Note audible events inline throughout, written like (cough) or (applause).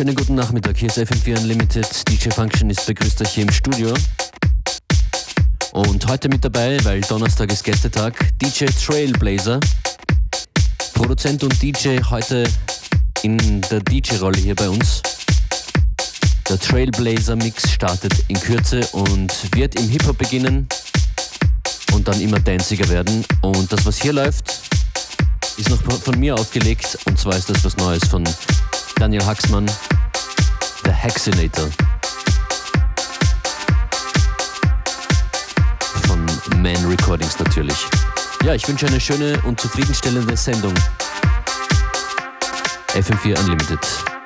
Schönen guten Nachmittag, hier ist FM4 Unlimited. DJ Function ist begrüßt euch hier im Studio. Und heute mit dabei, weil Donnerstag ist Gästetag, DJ Trailblazer. Produzent und DJ heute in der DJ-Rolle hier bei uns. Der Trailblazer Mix startet in Kürze und wird im Hip-Hop beginnen und dann immer danciger werden. Und das, was hier läuft, ist noch von mir aufgelegt und zwar ist das was Neues von Daniel Haxmann, The Hexinator. Von Man Recordings natürlich. Ja, ich wünsche eine schöne und zufriedenstellende Sendung. FM4 Unlimited.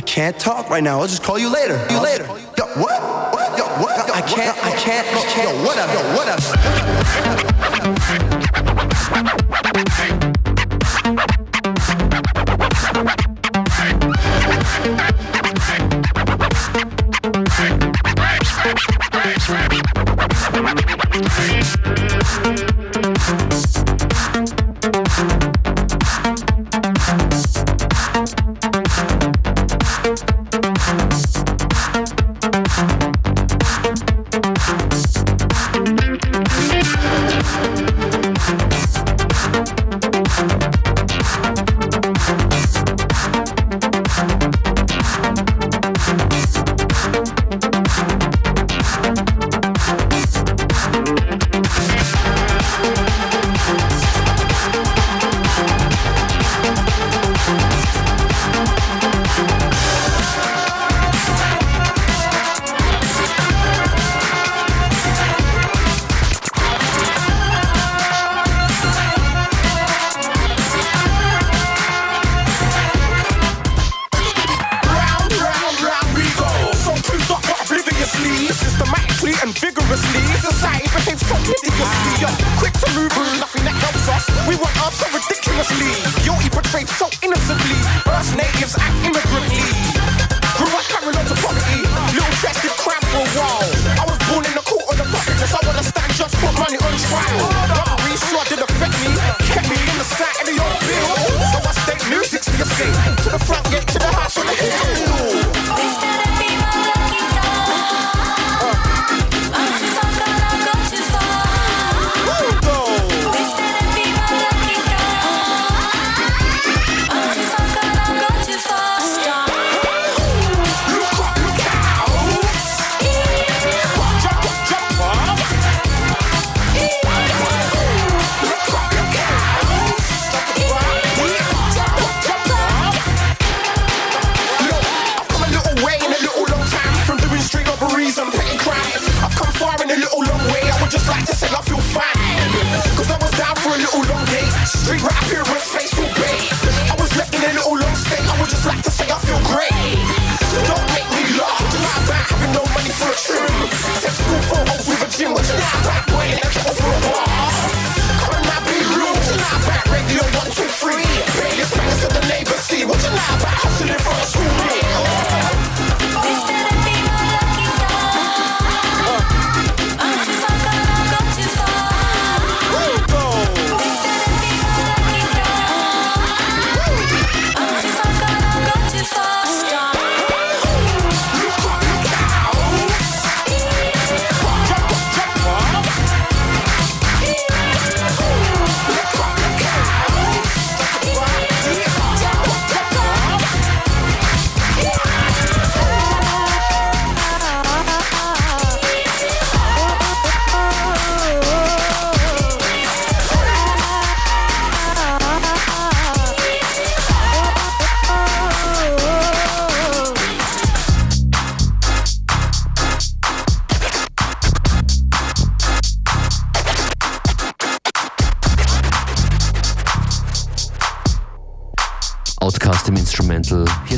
Can't talk right now. I'll just call you later. You later. Yo, what? What? Yo, what? Yo, I can't. I can't. Yo, what up? Yo, what Outcast (laughs)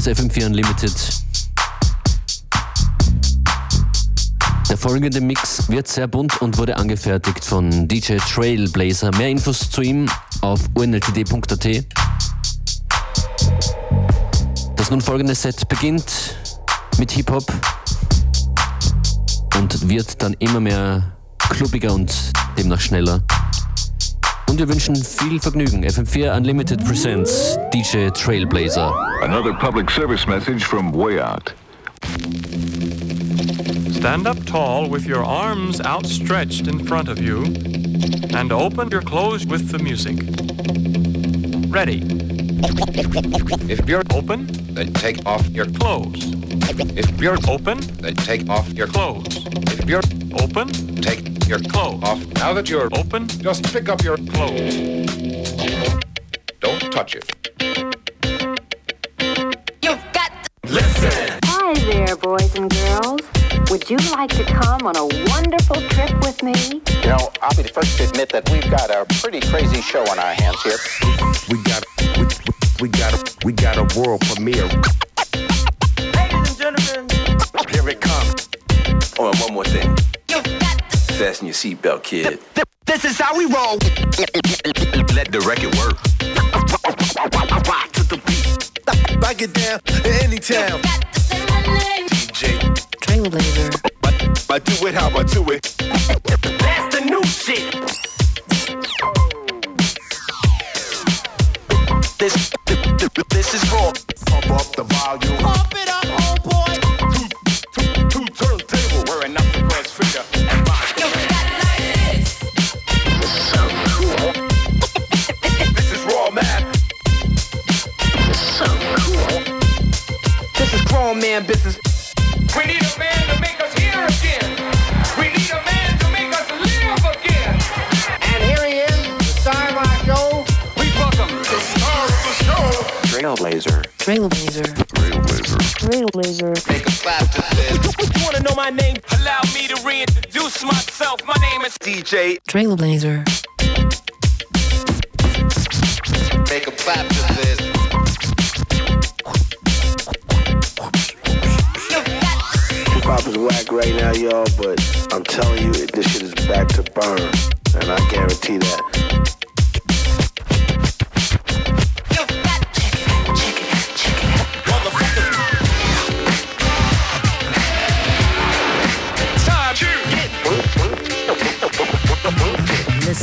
ist FM4 Unlimited. Der folgende Mix wird sehr bunt und wurde angefertigt von DJ Trailblazer. Mehr Infos zu ihm auf unltd.at. Das nun folgende Set beginnt mit Hip-Hop und wird dann immer mehr klubbiger und demnach schneller. Und wir wünschen viel Vergnügen. FM4 Unlimited presents DJ Trailblazer. Another public service message from Way Out. Stand up tall with your arms outstretched in front of you and open your clothes with the music. Ready. If you're Open, then take off your clothes. if you're Open, then take off your clothes. if you're Open, take your Clothes. off. Now that you're open, just pick up your clothes. don't touch it. You've got to listen. Hi there, boys and girls. Would you like to come on a wonderful trip with me? You know, I'll be the first to admit that we've got a pretty crazy show on our hands here. We got we, we got a we got a world premiere. Ladies and gentlemen, here it comes. Oh, and one more thing. Fasten your seatbelt, kid. This is how we roll. Let the record work. Rock to the beat. I get down in any town. DJ, Trailblazer. I do it how I do it. That's the new shit. this, this is raw. Pump up the volume. Pump it up, oh boy. Two, two, two turntable. Wearing out the press finger and body. No, like this. This is so cool. this is raw, man. This is so cool. This is grown man business. Trailblazer. Trailblazer. Trailblazer. Trailblazer. Take a clap to this. (laughs) You wanna know my name? Allow me to reintroduce myself. My name is DJ, Trailblazer. Take a clap to this. Hip hop is whack right now, y'all, but I'm telling you, this shit is back to burn, and I guarantee that.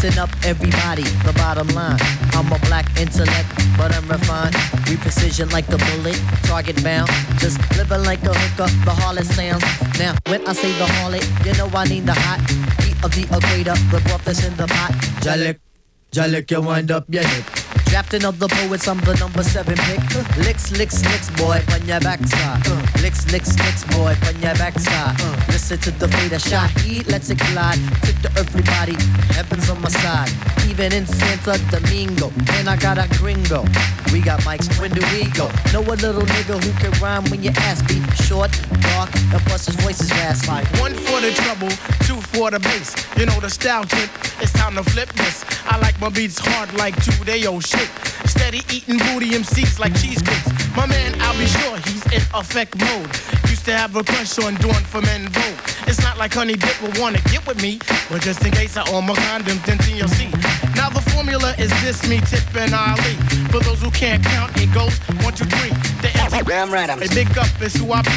Listen up, everybody. The bottom line. I'm a black intellect, but I'm refined. We precision like a bullet, target bound. Just living like a hooker, the harlot sounds. Now, when I say the harlot, you know I need the hot heat of the equator, the broth in the pot. Jalik, Jalik, you wind up your hip. Drafting of the poets, I'm the number seven pick. Licks, licks, licks, boy, on your backside. Licks, licks, licks, boy, on your backside. Listen to the fate of Shaheed, let's it collide. Tip the earthly body, heaven's on my side. Even in Santa Domingo, and I got a gringo. We got mics, when do we go? Know a little nigga who can rhyme when your ass be short, dark, and plus his voice is raspy. One for the trouble, two for the bass. You know the style tip, it's time to flip this. I like my beats hard like two day old shit. Steady eating booty MCs like cheesecakes. My man, I'll be sure he's in effect mode. Used to have a crush on doing for men vote. It's not like Honey Dip will wanna get with me, but just in case I own my condoms, then TLC. Now the formula is this, me, Tip, and Ali. For those who can't count, it goes one, two, three. The Damn right, I'm a big up is who I be.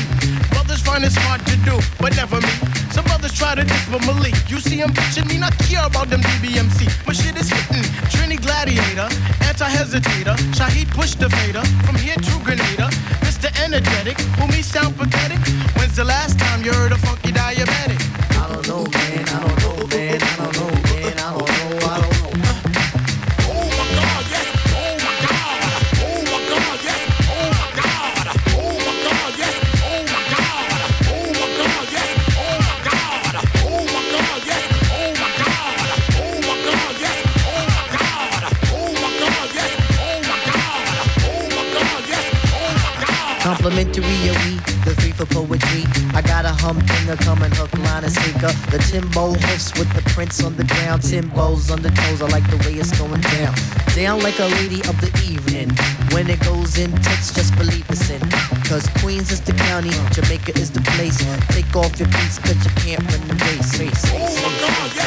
Brothers find it's hard to do, but never me. Some brothers try to diss, but Malik. You see him bitching me, not care about them DBMC. My shit is hitting. Trini Gladiator, anti-hesitator. Shaheed push the fader. From here to Grenada. Mr. Energetic, who me sound pathetic. When's the last time you heard a funky Timbo hoofs with the prints on the ground. Timbos on the toes, I like the way it's going down. down like a lady of the evening. When it goes in, intense, just believe it's in. Cause Queens is the county, Jamaica is the place. Take off your boots, cause you can't run the race. Oh my God.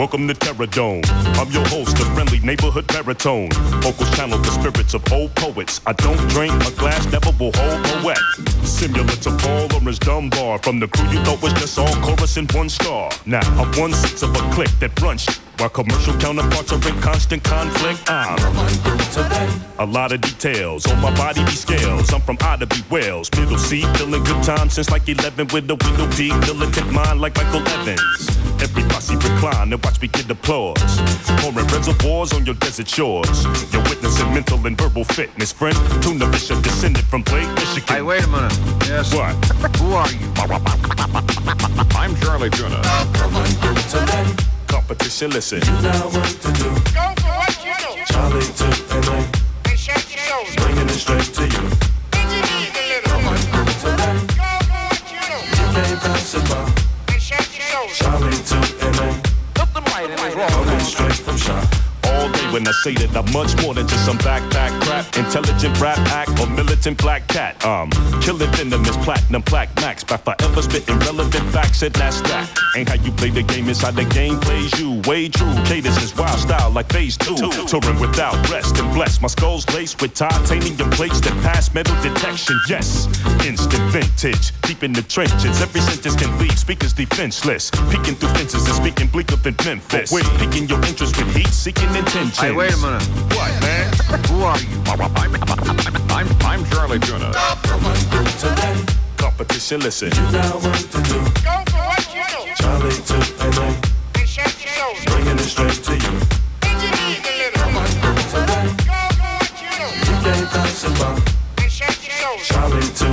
Welcome to Terror Dome. I'm your host, the friendly neighborhood baritone. Vocals channel the spirits of old poets. I don't drink, a glass never will hold a wet. Similar to Paul Laurence Dunbar. From the crew you thought was just all chorus and one star. Now I'm one sixth of a click that brunched. While commercial counterparts are in constant conflict, I'm a lot of details on my body be scales. I'm from Ida B. Wells, middle C, feeling good time since like 11 with a window peak, militant mind like Michael Evans. Every posse recline and watch me get applause. Pouring reservoirs on your desert shores. You're witnessing mental and verbal fitness, friend. Tuna fish are descended from Lake Michigan. Hey, wait a minute. Yes. What? Who are you? I'm Charlie Tuna. Competition, listen. You know what to do. Go for what you know. Charlie to LA, And shake your shoulders. bringing it straight to you. Bend your knees a little. Go for what you know. Can't pass it by. Charlie to LA. Coming straight from shop. All day when I say that I'm much more than just some backpack crap, intelligent rap act or militant black cat. Um, killing venomous platinum black max by forever spitting relevant facts and that's that. Ain't how you play the game it's how the game plays you. Way true, cadence is wild style like phase two. Touring without rest and blessed. My skull's laced with titanium plates that pass metal detection. Yes, instant vintage, deep in the trenches. Every sentence can leave speakers defenseless. Peeking through fences and speaking bleak up in Memphis. Wait, piquing your interest with heat seeking intentions. Hey, wait a minute. What, man? Who are you? I'm, I'm, I'm Charlie Tuna. Competition, listen. You now what to do. Go for what you know. Charlie to LA, And shake your shoulders. bringing it straight to you. Bend your knees a little. Go for what you know. Can't pass it by. And shake your shoulders. Charlie to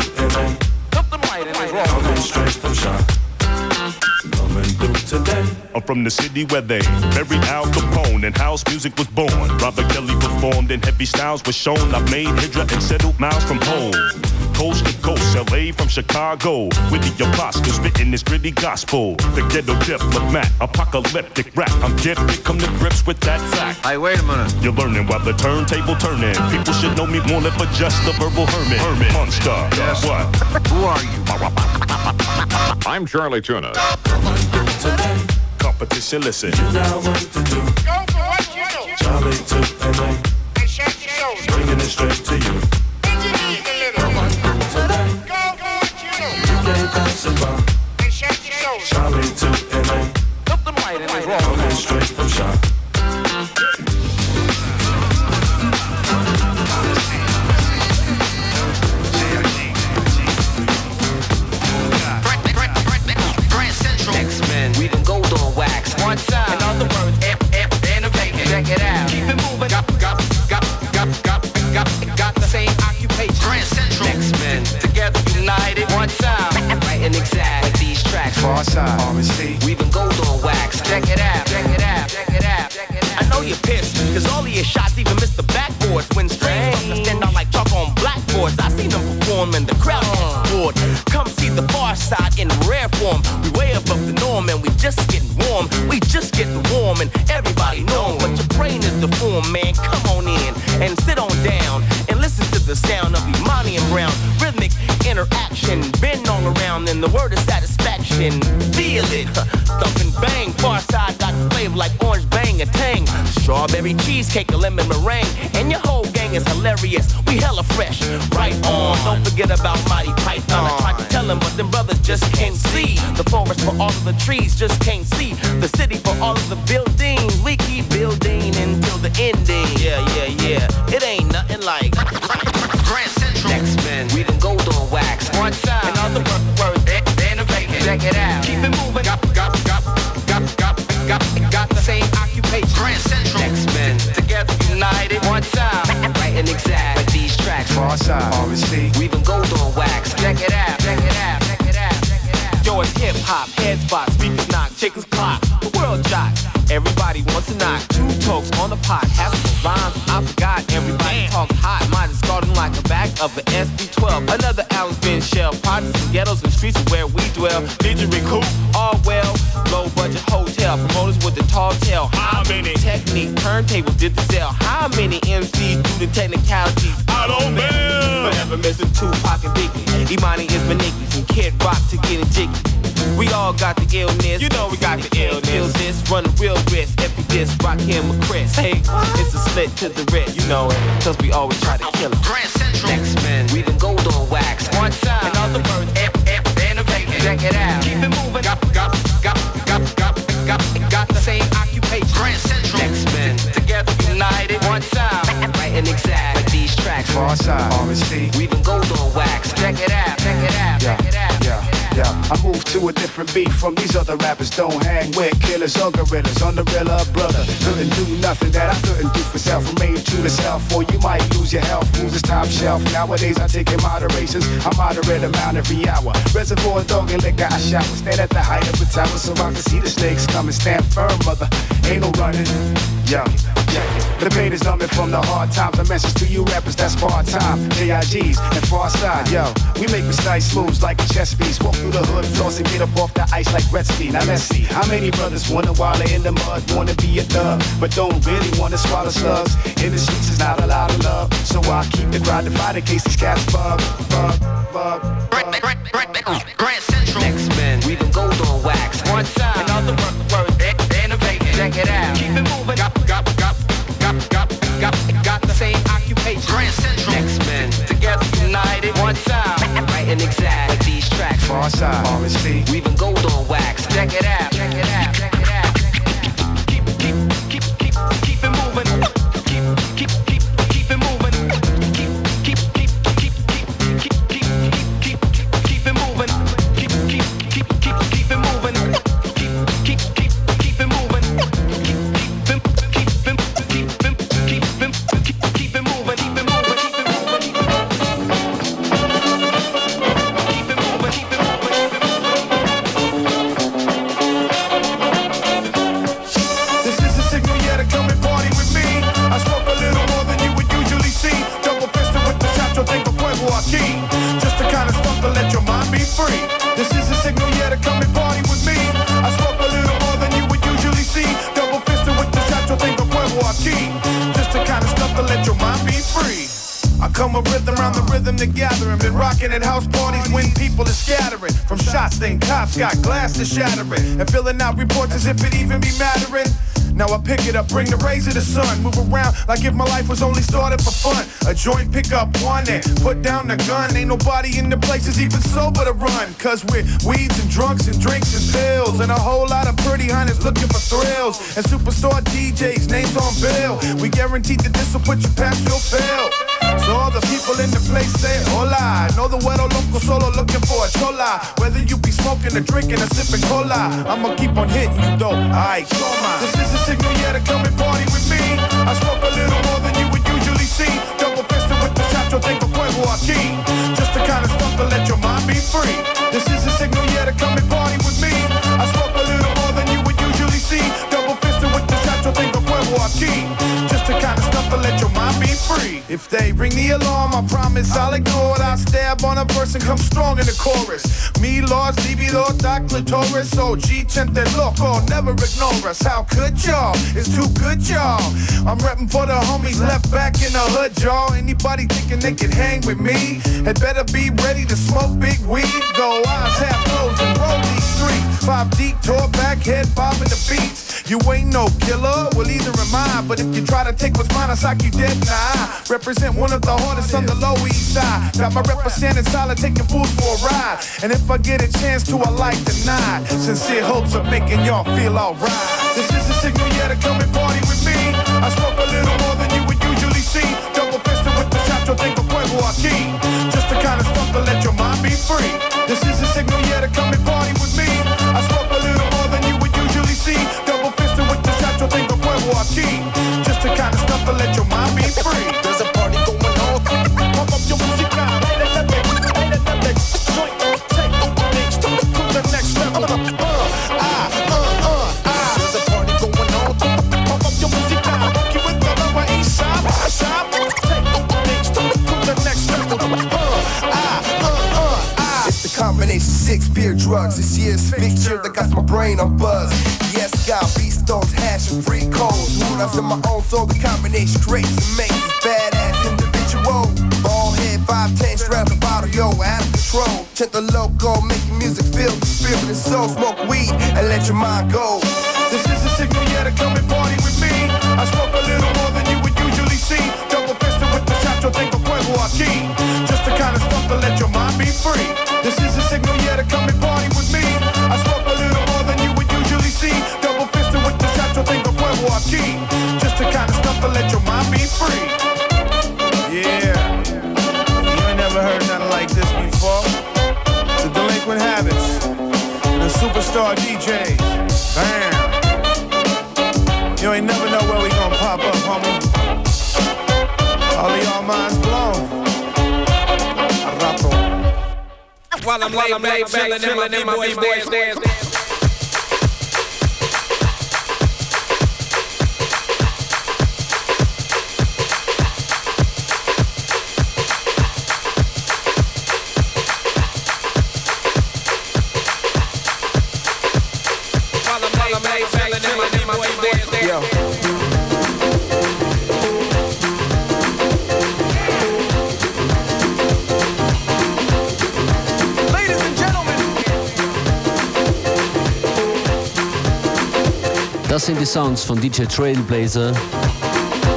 from the city where they buried Al Capone and house music was born. Robert Kelly performed and heavy styles was shown. I made Hydra and settled miles from home. Coast to coast, LA from Chicago. With the apostle spitting this gritty gospel. The ghetto diplomat, apocalyptic rap. I'm gifted, come to grips with that fact. Hey, wait a minute. You're learning while the turntable turning. People should know me more than for just a verbal hermit. Hermit. Monster. Yes. What? Who are you? I'm Charlie Tuna. Competition, listen. Go for what you know. Charlie to LA, And shake your shoulders. bringing it straight to you. Bend your knees a little. Go for what you know. Can't pass it by. And shake your shoulders. Charlie to LA, coming straight from shop. Check it out. Keep it moving. Got, got, got, got, got, got, got the same occupation. Grand Central. X-Men, together united. One side. (laughs) Writing exact like these tracks. Pharcyde. We them gold on wax. Check it out. Check it out. Check it out. Check it out. I know you're pissed, cause all of your shots even miss the backboards. When straight fuckers stand out like chalk on blackboards. I seen them perform and the crowd uh. gets bored. Come see the Pharcyde in rare form. We way above the norm and we just getting warm. We just getting warm and everybody know. But your brain is deformed, man. Come on in and sit on down and listen to the sound of Imani and Brown. Rhythmic interaction, been all around and the word is satisfaction. Feel it, thump and bang. Pharcyde got flavor like orange bang a tang. Strawberry cheesecake, a lemon meringue, and your whole gang is hilarious. We hella fresh, right on. Don't forget about Mighty Python. I tried to tell them, but them brothers just can't see. The forest for all of the trees just can't see. The city for all of the buildings. We keep building know the ending. Yeah, yeah, yeah. It ain't nothing like Grand Central. Next men, we done gold on wax. One side, another word, and a vacant. Check it out. Keep it moving. Got, got, got, got, got, got, got the same occupation. Grand Central. Next men, together united. One side, right and exact. Like these tracks. Pharcyde, Obviously, We done gold on wax. Check it out. Check it out. Check it out. check it out. Yo, it's hip hop, heads box, speakers knock, chickens clock. The world jock. Everybody wants to knock. Two tokes on the pot, have some rhymes. I forgot everybody talks hot. Mine is starting like the back of an SP-12. Another album's been shelled. Projects and ghettos and streets where we dwell. Did you recoup? All well. Low budget hotel. Promoters with the tall tale. How many Technics turntables did they sell? How many MCs do the technicalities? I don't know. Forever missing Tupac and Biggie. Imani is Maniki from Kid Rock to getting jiggy. We all got the illness. You know we got the illness. Kill this, run a real risk. If we diss, rock him a Chris. Hey, it's a slit to the wrist. You know it, cause we always try to kill it. Grand Central. X-Men, we even gold on wax. One side. In other words, F, F, innovating. Check it out. Keep it moving. Got, got, got, got, got, got, got the same occupation. Grand Central. X-Men, together united. One side. Right and exact. Like these tracks. Pharcyde, RNC. We even gold on wax. Check it out, check it out, check it out. Yeah. I move to a different beat from these other rappers. Don't hang with killers or gorillas. On the real brother. Couldn't do nothing that I couldn't do for self. Remain true to self, or you might lose your health. Who's the top shelf? Nowadays I take in moderations. I moderate amount every hour. Reservoir dog and liquor. I shower. Stand at the height of the tower so I can see the snakes coming. Stand firm, mother. Ain't no running. Yo. The pain is numbing from the hard times. A message to you rappers that's part time. JIGs and Pharcyde, yo. We make precise moves like a chess piece. Walk through the hood, floss and get up off the ice like Gretzky. Now let's see how many brothers wanna wallow in the mud, wanna be a thug, but don't really wanna swallow slugs. In the streets is not a lot of love, so I keep the crowd divided in case these cats bug, bug, bug. Grand Central. X-Men, we even gold on wax. One side. In other Pharcyde, RNC. We even gold on wax. Check it out. Check it out. Rhythm the rhythm to gather and been rocking at house parties when people are scattering. From shots, then cops got glass to shattering. And filling out reports as if it even be mattering. Now I pick it up, bring the rays of the sun, move around like if my life was only started for fun. A joint, pick up one and put down the gun. Ain't nobody in the place is even sober to run. Cause we're weeds and drunks and drinks and pills. And a whole lot of pretty hunters looking for thrills. And superstar DJs, names on bill. We guaranteed that this will put you past your fail. So all the people in the place say hola. Know the güero oh, loco solo looking for a chola. Whether you be smoking or drinking or sipping cola, I'ma keep on hitting you though. Aight, toma. This is a signal, yeah, to come and party with me. I smoke a little more than you would usually see. Double fisted with the chacho, tengo fuego aquí. Just the kind of stuff to let your mind be free. This is a signal, yeah, to come and party with me. I smoke a little more than you would usually see. Double fisted with the chacho, tengo fuego aquí. Just the free. If they ring the alarm, I promise I'll ignore it. I'll stab on a verse and come strong in the chorus. Me, Lord, libido, da clitoris. OG, chente loco, never ignore us. How could y'all? It's too good, y'all. I'm repping for the homies left back in the hood, y'all. Anybody thinking they can hang with me? Had better be ready to smoke big weed. Go eyes half closed and roll these streets. Five deep, tour back, head bobbing the beats. You ain't no killer, well either am I. But if you try to take what's mine, I'll sock you dead in eye. Represent one of the hardest on the low east side. Got my rep standing solid, taking fools for a ride. And if I get a chance to, I like nod. Sincere hopes of making y'all feel alright. This is a signal, yeah, to come and party with me. I smoke a little more than you would usually see. Double fisted with the chacho, tengo fuego aquí. Just the kind of stuff to let your mind be free. This is a signal, yeah, to come and party never let your mind be free. There's a party going on. Pump up your music now. Light up that mix, light up that mix. Joint, take over things to the next level. Uh, I, uh, uh, There's a party going on. Pump up your music now. Rock you with the lower east side, west side. Take over things to the next level. Uh, I, uh, uh, It's the combination six beer drugs. This year's fixture that got my brain on buzz. Yes, God, be stones, hash and free codes. Moon in my own soul, the combination creates and makes this badass individual. Ball head, 5'10, strap the bottle, yo, out of control. Check the loco, making music feel the spirit and soul. Smoke weed and let your mind go. This is a signal, yeah, to come and party with me. I smoke a little more than you would usually see. Double fisted with the shot, yo tengo fuego aquí. Just the kind of stuff to let your mind be free. This is a signal, Superstar DJs. Bam. You ain't never know where we gonna pop up, homie. All of y'all minds blown. A rato. While I'm laid back, chillin' in my boys' dance. Sounds von DJ Trailblazer,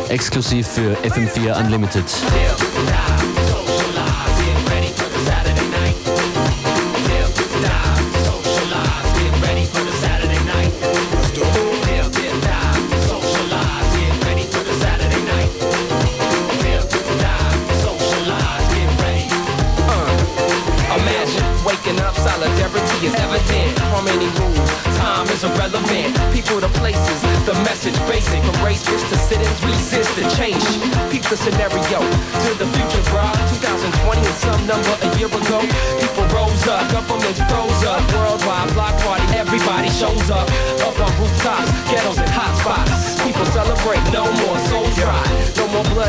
exklusiv für FM4 Unlimited.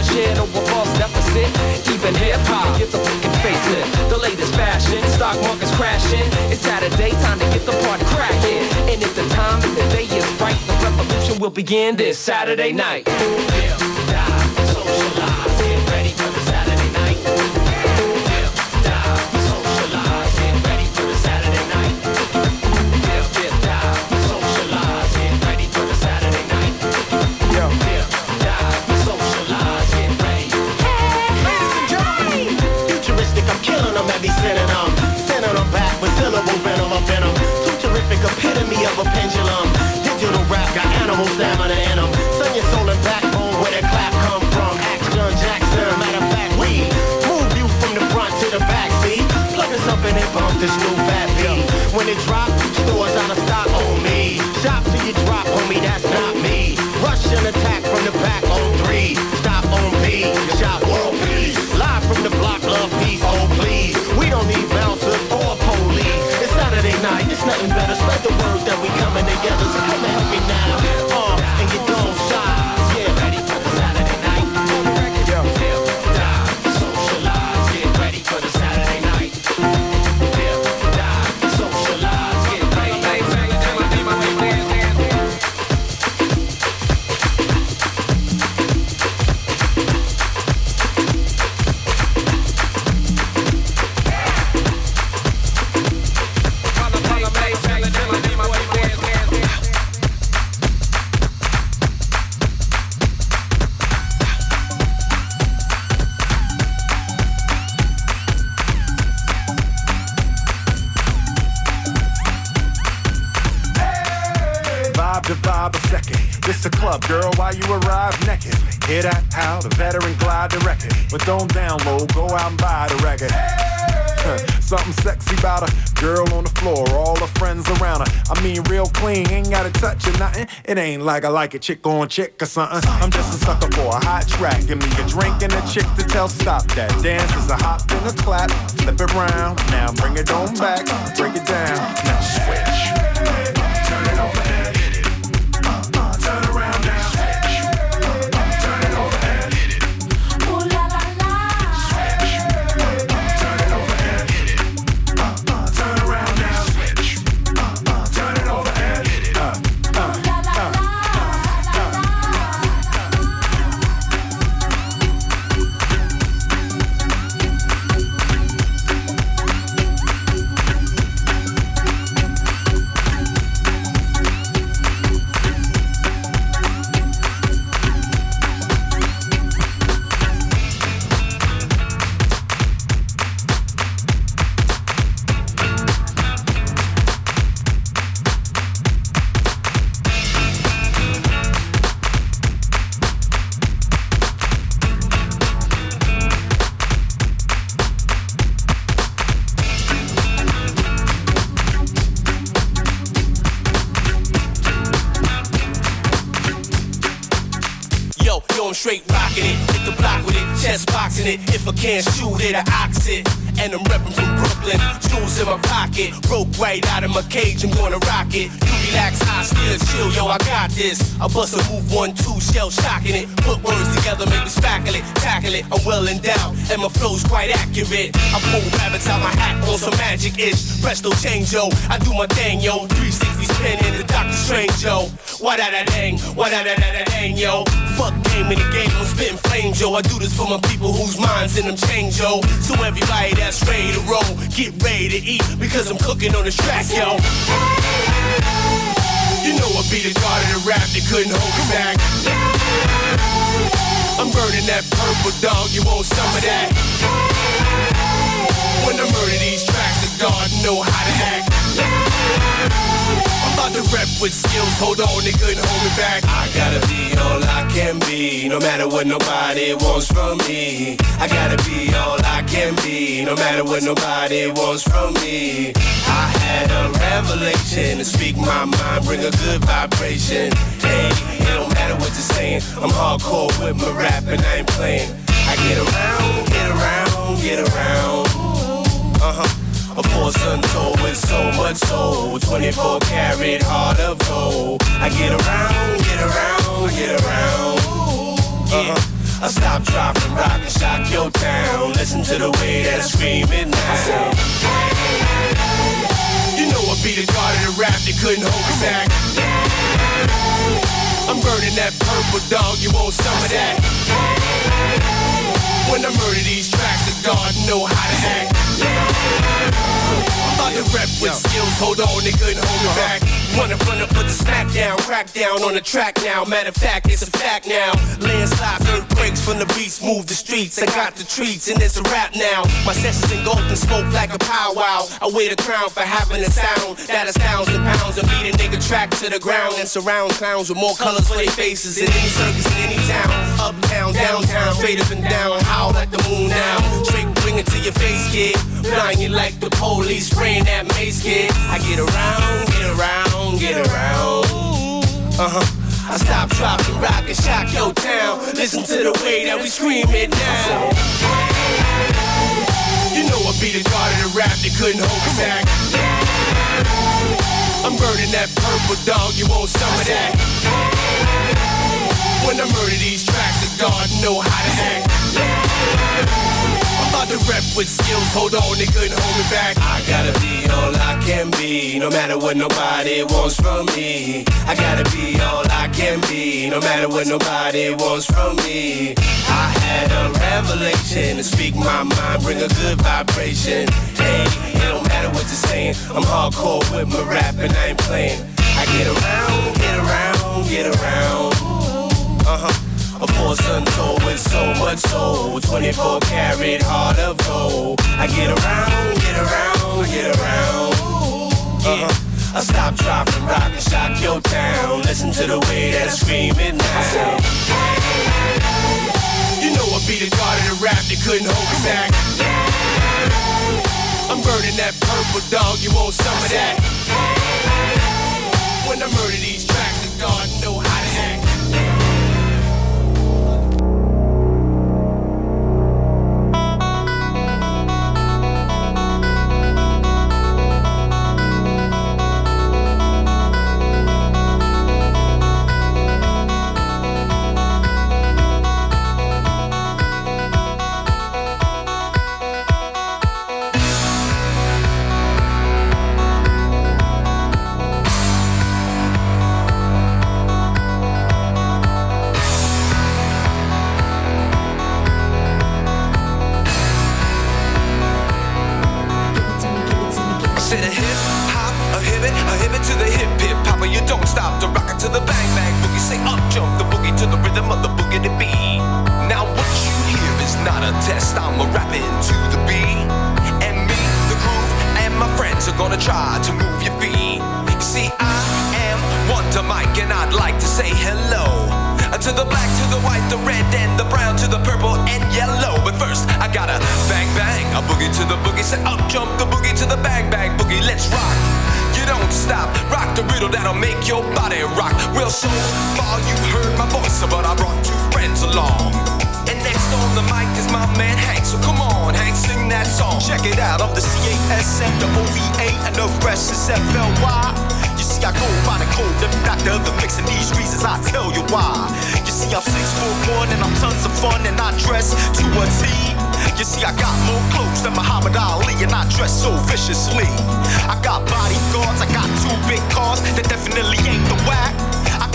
Bloodshed over false deficit. Even hip hop gets a fucking facelift. The latest fashion, stock markets crashing. It's Saturday, time to get the party cracking. And if the time and the day is right, the revolution will begin this Saturday night. Live, it drop, stores out of stock on me. Shop till you drop, homie, that's not me. Rush and attack from the back on three. Stop on B, shop oh, world peace. Live from the block, love peace, oh please. We don't need bouncers or police. It's Saturday night, it's nothing better. Spread the word that we coming together. So come and help me now. Girl, while you arrive naked. Hear that? How the veteran glide the record. But don't download, go out and buy the record. Huh, Something sexy about her. Girl on the floor, all her friends around her. I mean, real clean, ain't gotta touch or nothing. It ain't like I like a chick on chick or something. I'm just a sucker for a hot track. Give me a drink and a chick to tell stop that. Dance is a hop and a clap. Flip it round. Now bring it on back. Break it down. Now switch. Straight rocking it. Hit the block with it, chest boxing it. If I can't shoot it, I ox it. And I'm reppin' from Brooklyn. Jewels in my pocket. Broke right out of my cage, I'm gonna rock it. You relax, I still chill, yo, I got this. I bust a move one, two, shell shocking it. Put words together, make me spackle it, tackle it. I'm well endowed, and my flow's quite accurate. I pull rabbits out my hat on some magic ish. Presto change, yo. I do my thing, yo. 360 spin in the Doctor Strange, yo. Why da da dang, why da da da da dang, yo. Fuck game in the game, I'm spitting flames, yo. I do this for my people whose minds in them change, yo. So everybody that's ready to roll, get ready to eat because I'm cooking on the track, yo. You know I be the god of the rap that couldn't hold me back. I'm burning that purple dog, you want some of that? When I murder these tracks, the God know how to act. I'm about to rep with skills, hold on, hold me back. I gotta be all I can be, no matter what nobody wants from me. I gotta be all I can be, no matter what nobody wants from me. I had a revelation to speak my mind, bring a good vibration. Hey, it don't matter what you're saying, I'm hardcore with my rap and I ain't playing. I get around, get around, get around. A four son told with so much soul. 24 karat heart of gold. I get around, get around, get around. Uh-huh. I stop, drop, and rock and shock your town. Listen to the way that I scream it now. You know I be the god of the rap that couldn't hold me back. I'm burning that purple dog, you want some of that? When I murder these tracks, the God know how to act. I'm about to rep with skills, hold on, they couldn't hold me back. Uh-huh. Wanna run up, put the smack down, crack down on the track now. Matter of fact, it's a fact now. Landslides, earthquakes from the beats, move the streets. I got the treats, and it's a rap now. My sessions engulfed in smoke like a powwow. I wear the crown for having a sound that astounds the pounds and beat a nigga track to the ground and surround clowns with more colors for their faces in any circus in any town. Uptown, downtown, straight up and down, howl at the moon now. Straight bring it to your face, kid. You like the police spraying that mace, kid. I get around, get around, get around. Uh huh. I stop, drop, and rock and shock your town. Listen to the way that we scream it now. You know I be the god of the rap that couldn't hold back. I'm burning that purple dog, you want some of that? When I murder these tracks, the know how to act. I'm about to rep with skills, hold on, they couldn't hold me back. I gotta be all I can be, no matter what nobody wants from me. I gotta be all I can be, no matter what nobody wants from me. I had a revelation to speak my mind, bring a good vibration. Hey, it don't matter what you're saying, I'm hardcore with my rap and I ain't playing. I get around, get around, get around. Uh huh. A four son told with so much soul. 24 karat heart of gold. I get around, get around, get around. Uh-huh. I stop, drop, and rock and shock your town. Listen to the way that I scream it now. You know I be the god of the rap that couldn't hold me back. I'm burning that purple dog, you want some of that? When I murder these tracks, the God know heard but I brought two friends along. And next on the mic is my man Hank. So come on, Hank, sing that song. Check it out. I'm the C-A-S-M, the O-V-A, and the rest is F-L-Y. You see, I go by the code, the doctor, the mixing these reasons. I tell you why. You see, I'm six foot one and I'm tons of fun and I dress to a T. You see, I got more clothes than Muhammad Ali and I dress so viciously. I got bodyguards, I got two big cars that definitely ain't the whack.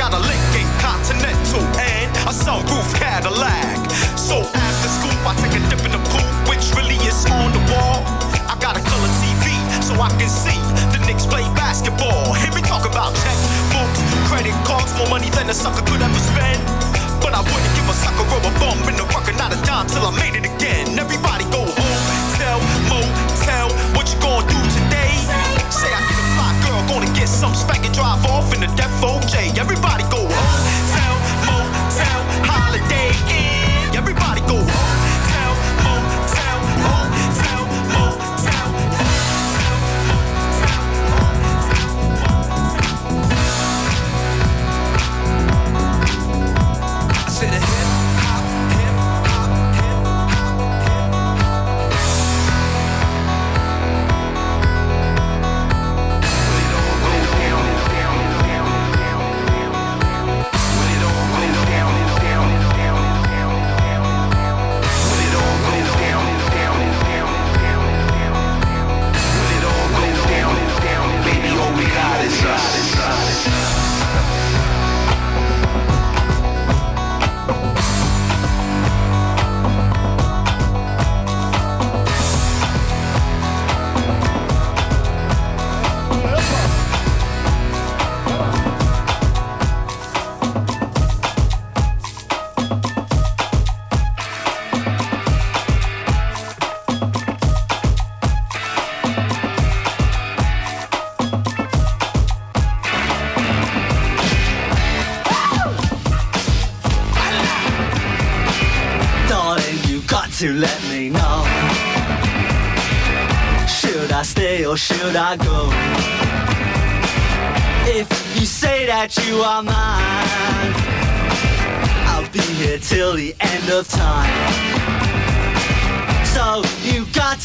Got a Lincoln Continental and a sunroof Cadillac. So after school, I take a dip in the pool, which really is on the wall. I got a color TV so I can see the Knicks play basketball. Hear me talk about checkbooks, credit cards, more money than a sucker could ever spend. But I wouldn't give a sucker or a bum in the rocker, not a dime till I made it again. Everybody go home, tell, motel, what you gonna do today? Say I get a fly girl, gonna get some spank and drive off in the Def OJ.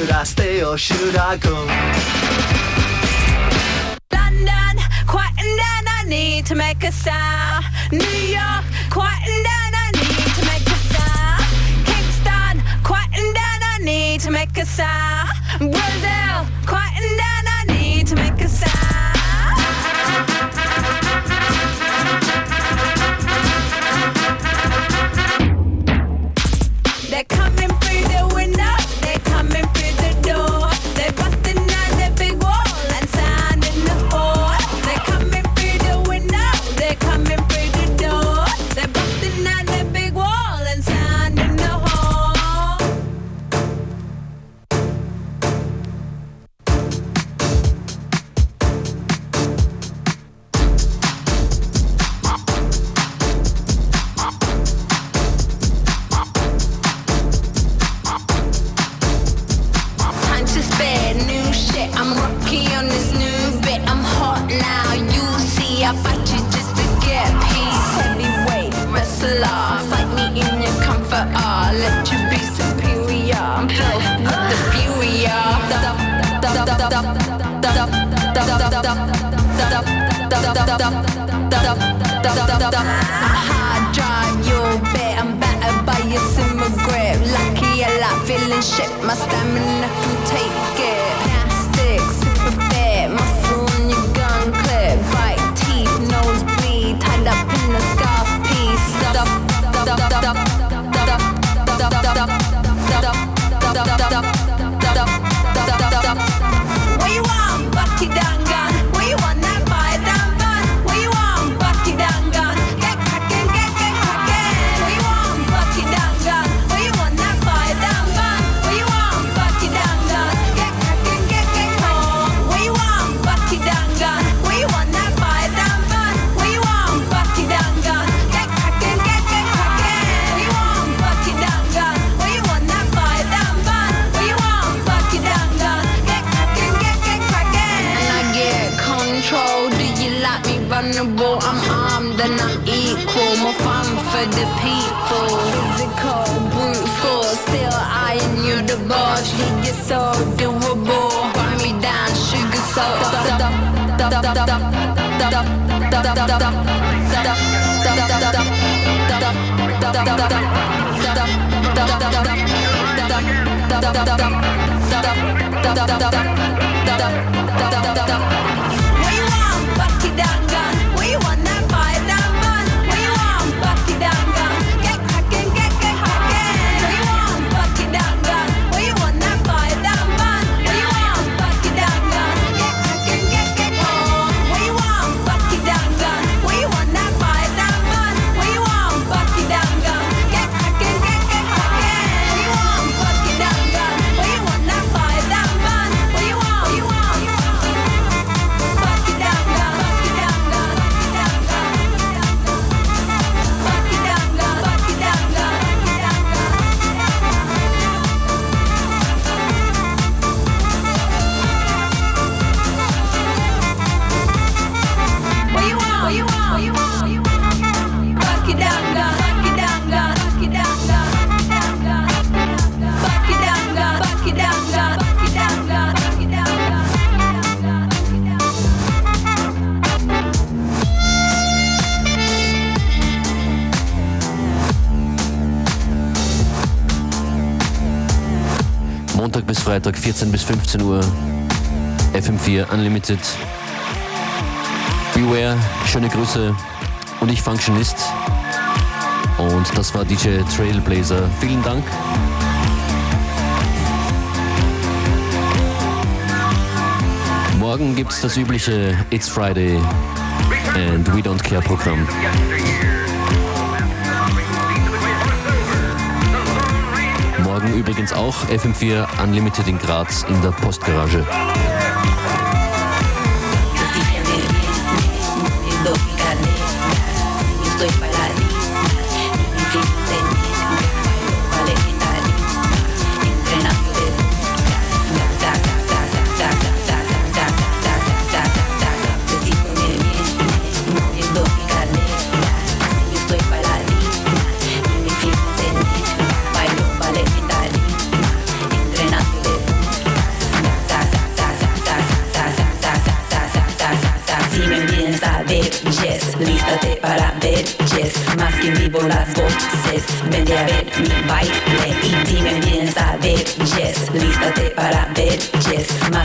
Should I stay or should I go? London, quieten down, I need to make a sound. New York, quieten down, I need to make a sound. Kingston, quieten down, I need to make a sound. Brazil, Dum dum dum dum Freitag 14 bis 15 Uhr. FM4 Unlimited. Beware, schöne Grüße und ich Functionist. Und das war DJ Trailblazer. Vielen Dank. Morgen gibt's das übliche It's Friday and We Don't Care Programm. Morgen übrigens auch FM4 Unlimited in Graz in der Postgarage.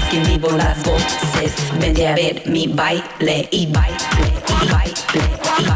que vivo las voces. Vente a ver mi baile y baile y baile y baile.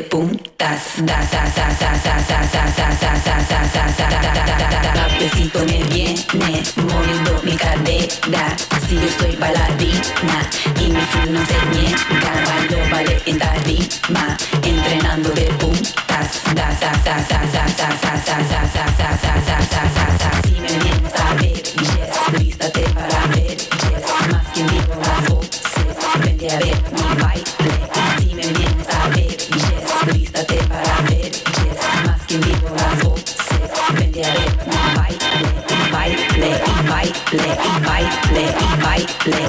de puntas. Das, das, das,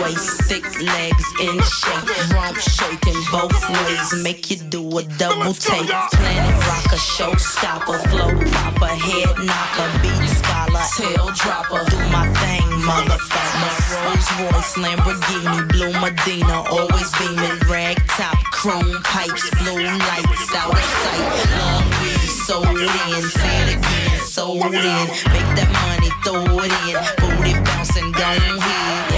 waist, thick legs in shape, rump shaking both ways, make you do a double take. Planet rocker, showstopper, flow popper, head knocker, beat scholar, tail dropper. Do my thing, motherfucker. Rolls Royce, Lamborghini, blue Medina, always beaming, rag top, chrome pipes, blue lights out of sight. Long weed, sold in, say it again, sold in. Make that money, throw it in, booty bouncing, don't hit.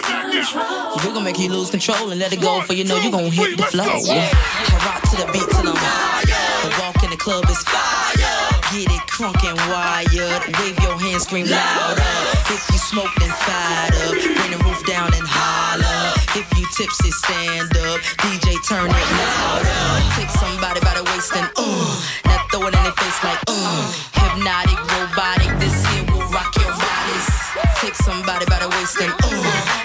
We gon' make you lose control and let it go for you know you gon' hit the flow. Yeah. I rock to the beat till I'm higher. The walk in the club is fire. Get it crunk and wired. Wave your hands, scream louder. If you smoke, then fired up. Bring the roof down and holler. If you tipsy, stand up. DJ, turn it louder. Take somebody by the waist and uh. Now throw it in their face like uh. Hypnotic, robotic. This here will rock your. Take somebody by the waist and uh.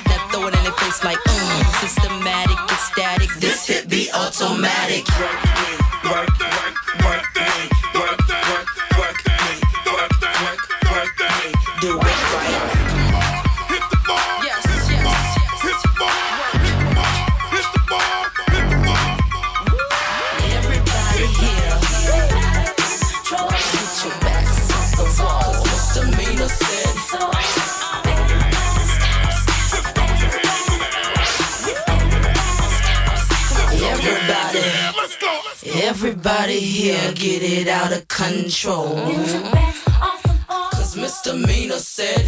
Now throw it in their face like uh. Systematic, ecstatic. This hit be automatic. Do it everybody here get it out of control. Cause misdemeanor said.